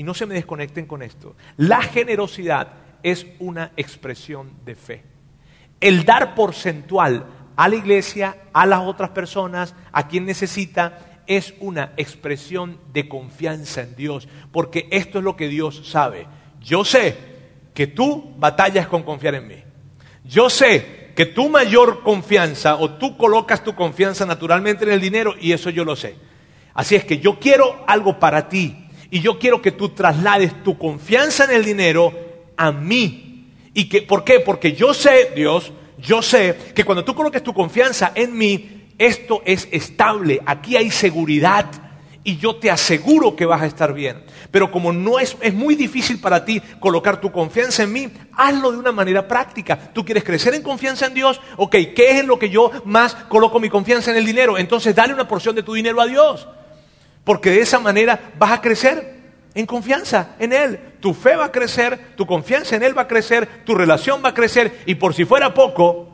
y no se me desconecten con esto, la generosidad es una expresión de fe. El dar porcentual a la iglesia, a las otras personas, a quien necesita, es una expresión de confianza en Dios, porque esto es lo que Dios sabe. Yo sé que tú batallas con confiar en mí. Yo sé que tu mayor confianza o tú colocas tu confianza naturalmente en el dinero y eso yo lo sé. Así es que yo quiero algo para ti y yo quiero que tú traslades tu confianza en el dinero a mí. ¿Y que, por qué? Porque yo sé, Dios, yo sé que cuando tú coloques tu confianza en mí, esto es estable, aquí hay seguridad y yo te aseguro que vas a estar bien. Pero como no es, es muy difícil para ti colocar tu confianza en mí, hazlo de una manera práctica. Tú quieres crecer en confianza en Dios, ok, ¿qué es en lo que yo más coloco mi confianza en el dinero? Entonces dale una porción de tu dinero a Dios. Porque de esa manera vas a crecer en confianza en Él. Tu fe va a crecer, tu confianza en Él va a crecer, tu relación va a crecer y por si fuera poco,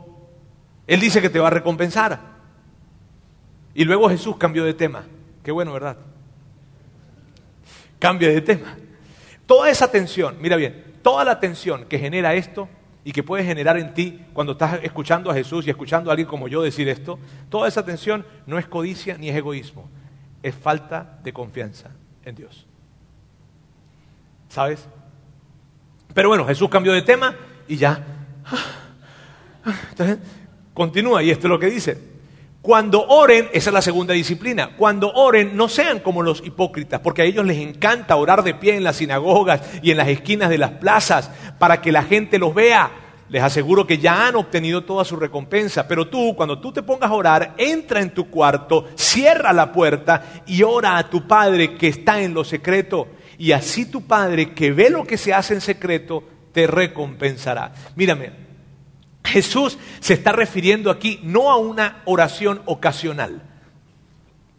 Él dice que te va a recompensar. Y luego Jesús cambió de tema. Qué bueno, ¿verdad? Cambia de tema. Toda esa tensión, mira bien, toda la tensión que genera esto y que puede generar en ti cuando estás escuchando a Jesús y escuchando a alguien como yo decir esto, toda esa tensión no es codicia ni es egoísmo es falta de confianza en Dios. ¿Sabes? Pero bueno, Jesús cambió de tema y ya. Continúa y esto es lo que dice. Cuando oren, esa es la segunda disciplina, cuando oren no sean como los hipócritas, porque a ellos les encanta orar de pie en las sinagogas y en las esquinas de las plazas para que la gente los vea. Les aseguro que ya han obtenido toda su recompensa, pero tú, cuando tú te pongas a orar, entra en tu cuarto, cierra la puerta y ora a tu Padre que está en lo secreto. Y así tu Padre que ve lo que se hace en secreto, te recompensará. Mírame, Jesús se está refiriendo aquí no a una oración ocasional.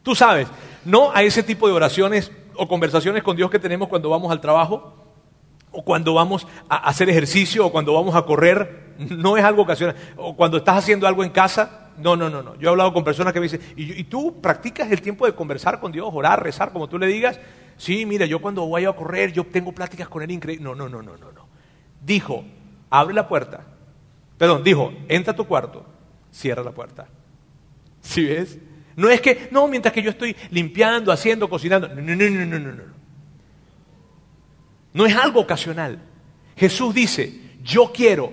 Tú sabes, no a ese tipo de oraciones o conversaciones con Dios que tenemos cuando vamos al trabajo o cuando vamos a hacer ejercicio, o cuando vamos a correr, no es algo ocasional, o cuando estás haciendo algo en casa, no, no, no, no. Yo he hablado con personas que me dicen, ¿y, tú practicas el tiempo de conversar con Dios, orar, rezar, como tú le digas? Sí, mira, yo cuando voy a correr, yo tengo pláticas con Él increíbles. No, no, no, no, no, no. Dijo, abre la puerta, Perdón, dijo, entra a tu cuarto, cierra la puerta. ¿Sí ves? No es que, no, mientras que yo estoy limpiando, haciendo, cocinando. No, no, no, no, no, no. No es algo ocasional. Jesús dice, yo quiero,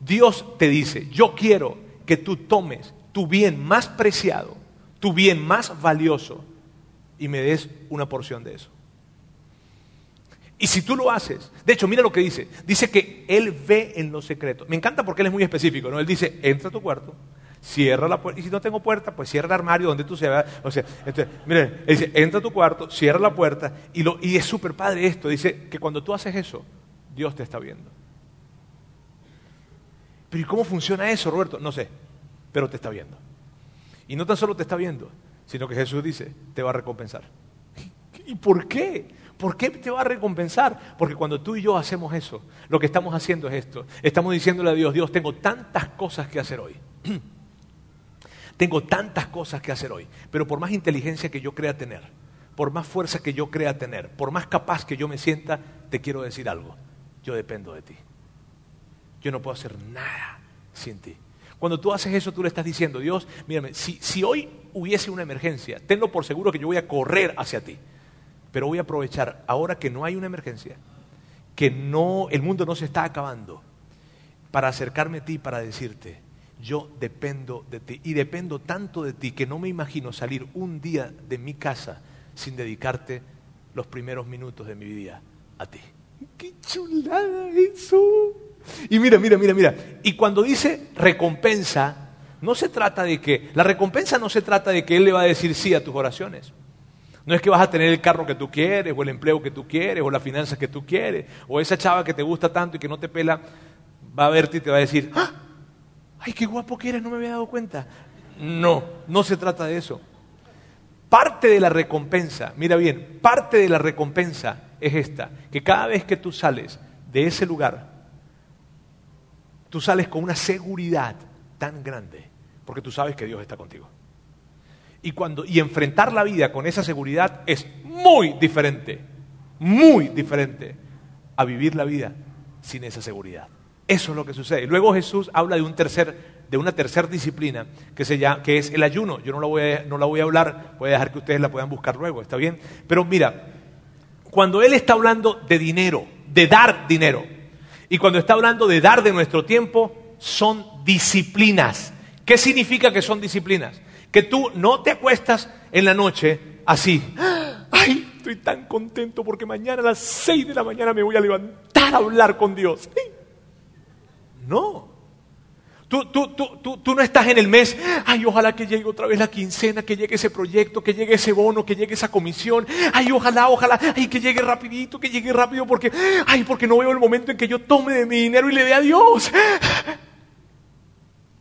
Dios te dice, yo quiero que tú tomes tu bien más preciado, tu bien más valioso, y me des una porción de eso. Y si tú lo haces, de hecho, mira lo que dice. Dice que Él ve en lo secreto. Me encanta porque Él es muy específico, ¿no? Él dice, entra a tu cuarto, cierra la puerta. Y si no tengo puerta, pues cierra el armario donde tú se veas. O sea, entonces, miren, Él dice, entra a tu cuarto, cierra la puerta. Y, lo, y es súper padre esto. Dice que cuando tú haces eso, Dios te está viendo. Pero ¿y cómo funciona eso, Roberto? No sé, pero te está viendo. Y no tan solo te está viendo, sino que Jesús dice, te va a recompensar. ¿Y por qué? ¿Por qué te va a recompensar? Porque cuando tú y yo hacemos eso, lo que estamos haciendo es esto. Estamos diciéndole a Dios, Dios, tengo tantas cosas que hacer hoy. tengo tantas cosas que hacer hoy. Pero por más inteligencia que yo crea tener, por más fuerza que yo crea tener, por más capaz que yo me sienta, te quiero decir algo. Yo dependo de ti. Yo no puedo hacer nada sin ti. Cuando tú haces eso, tú le estás diciendo, Dios, mírame, si, si hoy hubiese una emergencia, tenlo por seguro que yo voy a correr hacia ti. Pero voy a aprovechar ahora que no hay una emergencia, que no, el mundo no se está acabando, para acercarme a ti para decirte, yo dependo de ti. Y dependo tanto de ti que no me imagino salir un día de mi casa sin dedicarte los primeros minutos de mi vida a ti. ¡Qué chulada eso! Y mira, mira, mira, mira. Y cuando dice recompensa, no se trata de que, la recompensa no se trata de que Él le va a decir sí a tus oraciones. No es que vas a tener el carro que tú quieres, o el empleo que tú quieres, o las finanzas que tú quieres, o esa chava que te gusta tanto y que no te pela, va a verte y te va a decir, ¡Ah! ¡Ay, qué guapo que eres! No me había dado cuenta. No, no se trata de eso. Parte de la recompensa, mira bien, parte de la recompensa es esta, que cada vez que tú sales de ese lugar, tú sales con una seguridad tan grande, porque tú sabes que Dios está contigo. Y, cuando, y enfrentar la vida con esa seguridad es muy diferente, muy diferente a vivir la vida sin esa seguridad. Eso es lo que sucede. Luego Jesús habla de, un tercer, de una tercera disciplina que, se llama, que es el ayuno. Yo no la, voy a, no la voy a hablar, voy a dejar que ustedes la puedan buscar luego, ¿está bien? Pero mira, cuando Él está hablando de dinero, de dar dinero, y cuando está hablando de dar de nuestro tiempo, son disciplinas. ¿Qué significa que son disciplinas? Que tú no te acuestas en la noche así. Ay, estoy tan contento porque mañana a las seis de la mañana me voy a levantar a hablar con Dios. No. Tú, tú, tú, tú, no estás en el mes, ay, ojalá que llegue otra vez la quincena, que llegue ese proyecto, que llegue ese bono, que llegue esa comisión, ay, ojalá, ojalá, ay, que llegue rapidito, que llegue rápido, porque, ay, porque no veo el momento en que yo tome de mi dinero y le dé a Dios.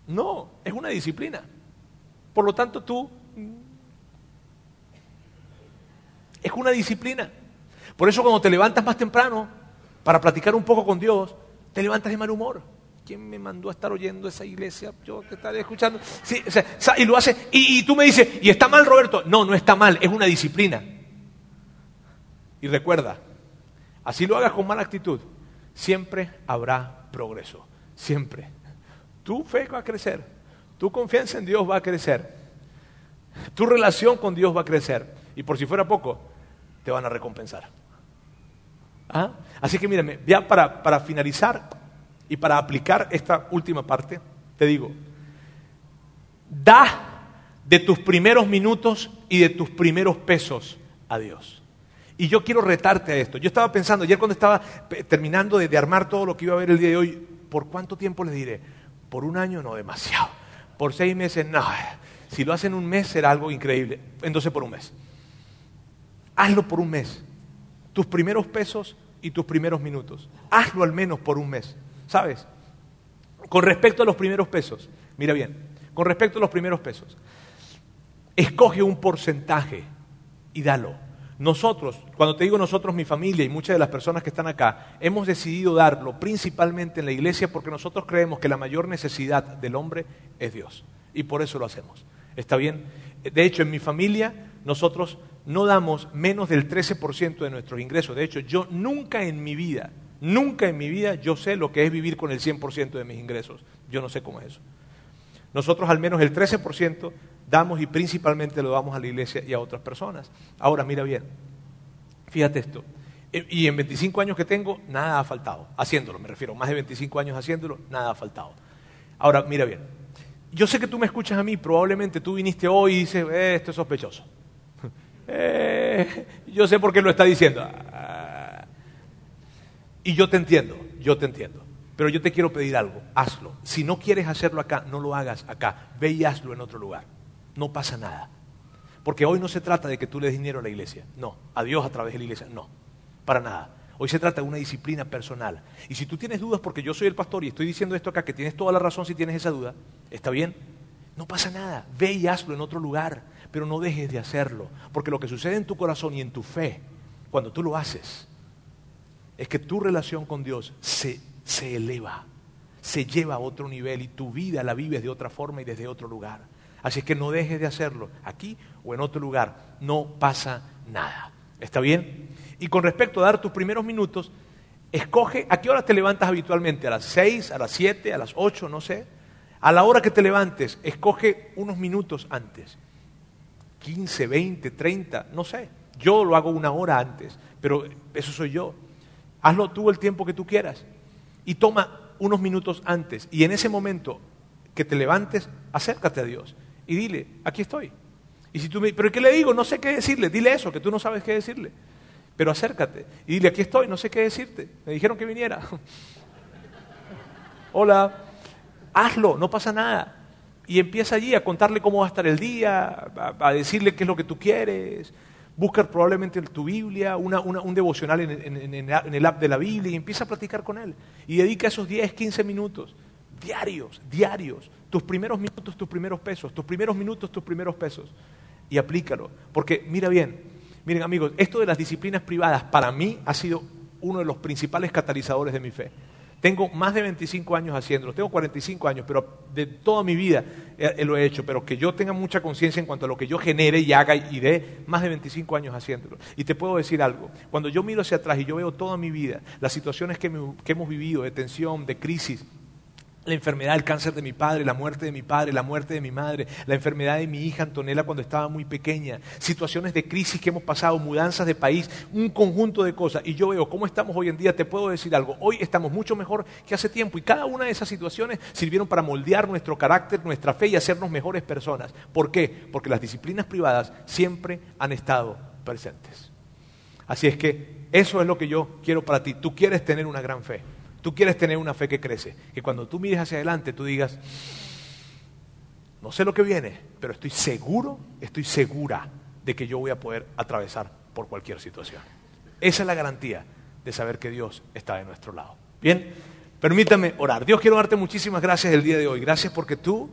No, es una disciplina. Por lo tanto, tú es una disciplina. Por eso cuando te levantas más temprano para platicar un poco con Dios, te levantas de mal humor. ¿Quién me mandó a estar oyendo esa iglesia? Yo te estaré escuchando. Sí, y lo hace. Y, y tú me dices, ¿y está mal, Roberto? No, no está mal, es una disciplina. Y recuerda, así lo hagas con mala actitud, siempre habrá progreso. Siempre. Tu fe va a crecer. Tu confianza en Dios va a crecer. Tu relación con Dios va a crecer. Y por si fuera poco, te van a recompensar. ¿Ah? Así que mírame, ya para, para finalizar, y para aplicar esta última parte, te digo, da de tus primeros minutos y de tus primeros pesos a Dios. Y yo quiero retarte a esto. Yo estaba pensando, ayer cuando estaba terminando de, armar todo lo que iba a ver el día de hoy, ¿por cuánto tiempo les diré? Por un año no, demasiado. Por seis meses, no. Si lo hacen un mes será algo increíble. Entonces por un mes. Hazlo por un mes. Tus primeros pesos y tus primeros minutos. Hazlo al menos por un mes. ¿Sabes? Con respecto a los primeros pesos, mira bien, con respecto a los primeros pesos, escoge un porcentaje y dalo. Nosotros, cuando te digo nosotros, mi familia y muchas de las personas que están acá, hemos decidido darlo principalmente en la iglesia porque nosotros creemos que la mayor necesidad del hombre es Dios. Y por eso lo hacemos. ¿Está bien? De hecho, en mi familia nosotros no damos menos del 13% de nuestros ingresos. De hecho, yo nunca en mi vida Nunca en mi vida yo sé lo que es vivir con el 100% de mis ingresos. Yo no sé cómo es eso. Nosotros al menos el 13% damos y principalmente lo damos a la iglesia y a otras personas. Ahora, mira bien, fíjate esto. E, y en 25 años que tengo, nada ha faltado. Haciéndolo, me refiero, más de 25 años haciéndolo, nada ha faltado. Ahora, mira bien. Yo sé que tú me escuchas a mí, probablemente tú viniste hoy y dices, eh, esto es sospechoso. Eh, yo sé por qué lo está diciendo. Ah. Y yo te entiendo, yo te entiendo. Pero yo te quiero pedir algo, hazlo. Si no quieres hacerlo acá, no lo hagas acá. Ve y hazlo en otro lugar. No pasa nada. Porque hoy no se trata de que tú le des dinero a la iglesia. No, a Dios a través de la iglesia. No, para nada. Hoy se trata de una disciplina personal. Y si tú tienes dudas, porque yo soy el pastor y estoy diciendo esto acá, que tienes toda la razón si tienes esa duda, está bien. No pasa nada. Ve y hazlo en otro lugar pero no dejes de hacerlo, porque lo que sucede en tu corazón y en tu fe, cuando tú lo haces, es que tu relación con Dios se, se eleva, se lleva a otro nivel y tu vida la vives de otra forma y desde otro lugar. Así es que no dejes de hacerlo aquí o en otro lugar, no pasa nada. ¿Está bien? Y con respecto a dar tus primeros minutos, escoge a qué hora te levantas habitualmente, a las 6, a las 7, a las 8, no sé. A la hora que te levantes, escoge unos minutos antes. 15, 20, 30, no sé. Yo lo hago una hora antes, pero eso soy yo. Hazlo tú el tiempo que tú quieras. Y toma unos minutos antes. Y en ese momento que te levantes, acércate a Dios y dile, aquí estoy. Y si tú me, pero ¿qué le digo? No sé qué decirle. Dile eso, que tú no sabes qué decirle. Pero acércate y dile, aquí estoy, no sé qué decirte. Me dijeron que viniera. Hola, hazlo, no pasa nada y empieza allí a contarle cómo va a estar el día, a, decirle qué es lo que tú quieres. Busca probablemente tu Biblia, un devocional en, el app de la Biblia y empieza a platicar con él. Y dedica esos 10, 15 minutos, diarios, diarios, tus primeros minutos, tus primeros pesos, tus primeros minutos, tus primeros pesos. Y aplícalo. Porque mira bien, miren amigos, esto de las disciplinas privadas para mí ha sido uno de los principales catalizadores de mi fe. Tengo más de 25 años haciéndolo, tengo 45 años, pero de toda mi vida lo he hecho, pero que yo tenga mucha conciencia en cuanto a lo que yo genere y haga y dé más de 25 años haciéndolo. Y te puedo decir algo, cuando yo miro hacia atrás y yo veo toda mi vida, las situaciones que, que hemos vivido de tensión, de crisis, la enfermedad, el cáncer de mi padre, la muerte de mi padre, la muerte de mi madre, la enfermedad de mi hija Antonella cuando estaba muy pequeña, situaciones de crisis que hemos pasado, mudanzas de país, un conjunto de cosas. Y yo veo cómo estamos hoy en día, te puedo decir algo, hoy estamos mucho mejor que hace tiempo y cada una de esas situaciones sirvieron para moldear nuestro carácter, nuestra fe y hacernos mejores personas. ¿Por qué? Porque las disciplinas privadas siempre han estado presentes. Así es que eso es lo que yo quiero para ti. Tú quieres tener una gran fe. Tú quieres tener una fe que crece, que cuando tú mires hacia adelante tú digas, no sé lo que viene, pero estoy seguro, estoy segura de que yo voy a poder atravesar por cualquier situación. Esa es la garantía de saber que Dios está de nuestro lado. Bien, permítame orar. Dios quiero darte muchísimas gracias el día de hoy. Gracias porque tú,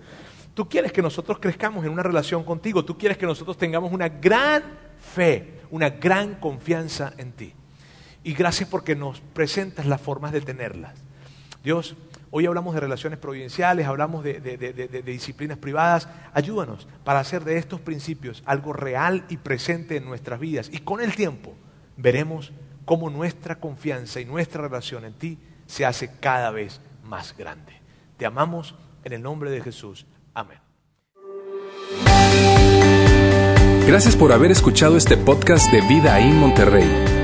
tú quieres que nosotros crezcamos en una relación contigo. Tú quieres que nosotros tengamos una gran fe, una gran confianza en ti. Y gracias porque nos presentas las formas de tenerlas. Dios, hoy hablamos de relaciones providenciales, hablamos de, disciplinas privadas. Ayúdanos para hacer de estos principios algo real y presente en nuestras vidas. Y con el tiempo veremos cómo nuestra confianza y nuestra relación en ti se hace cada vez más grande. Te amamos en el nombre de Jesús. Amén. Gracias por haber escuchado este podcast de Vida en Monterrey.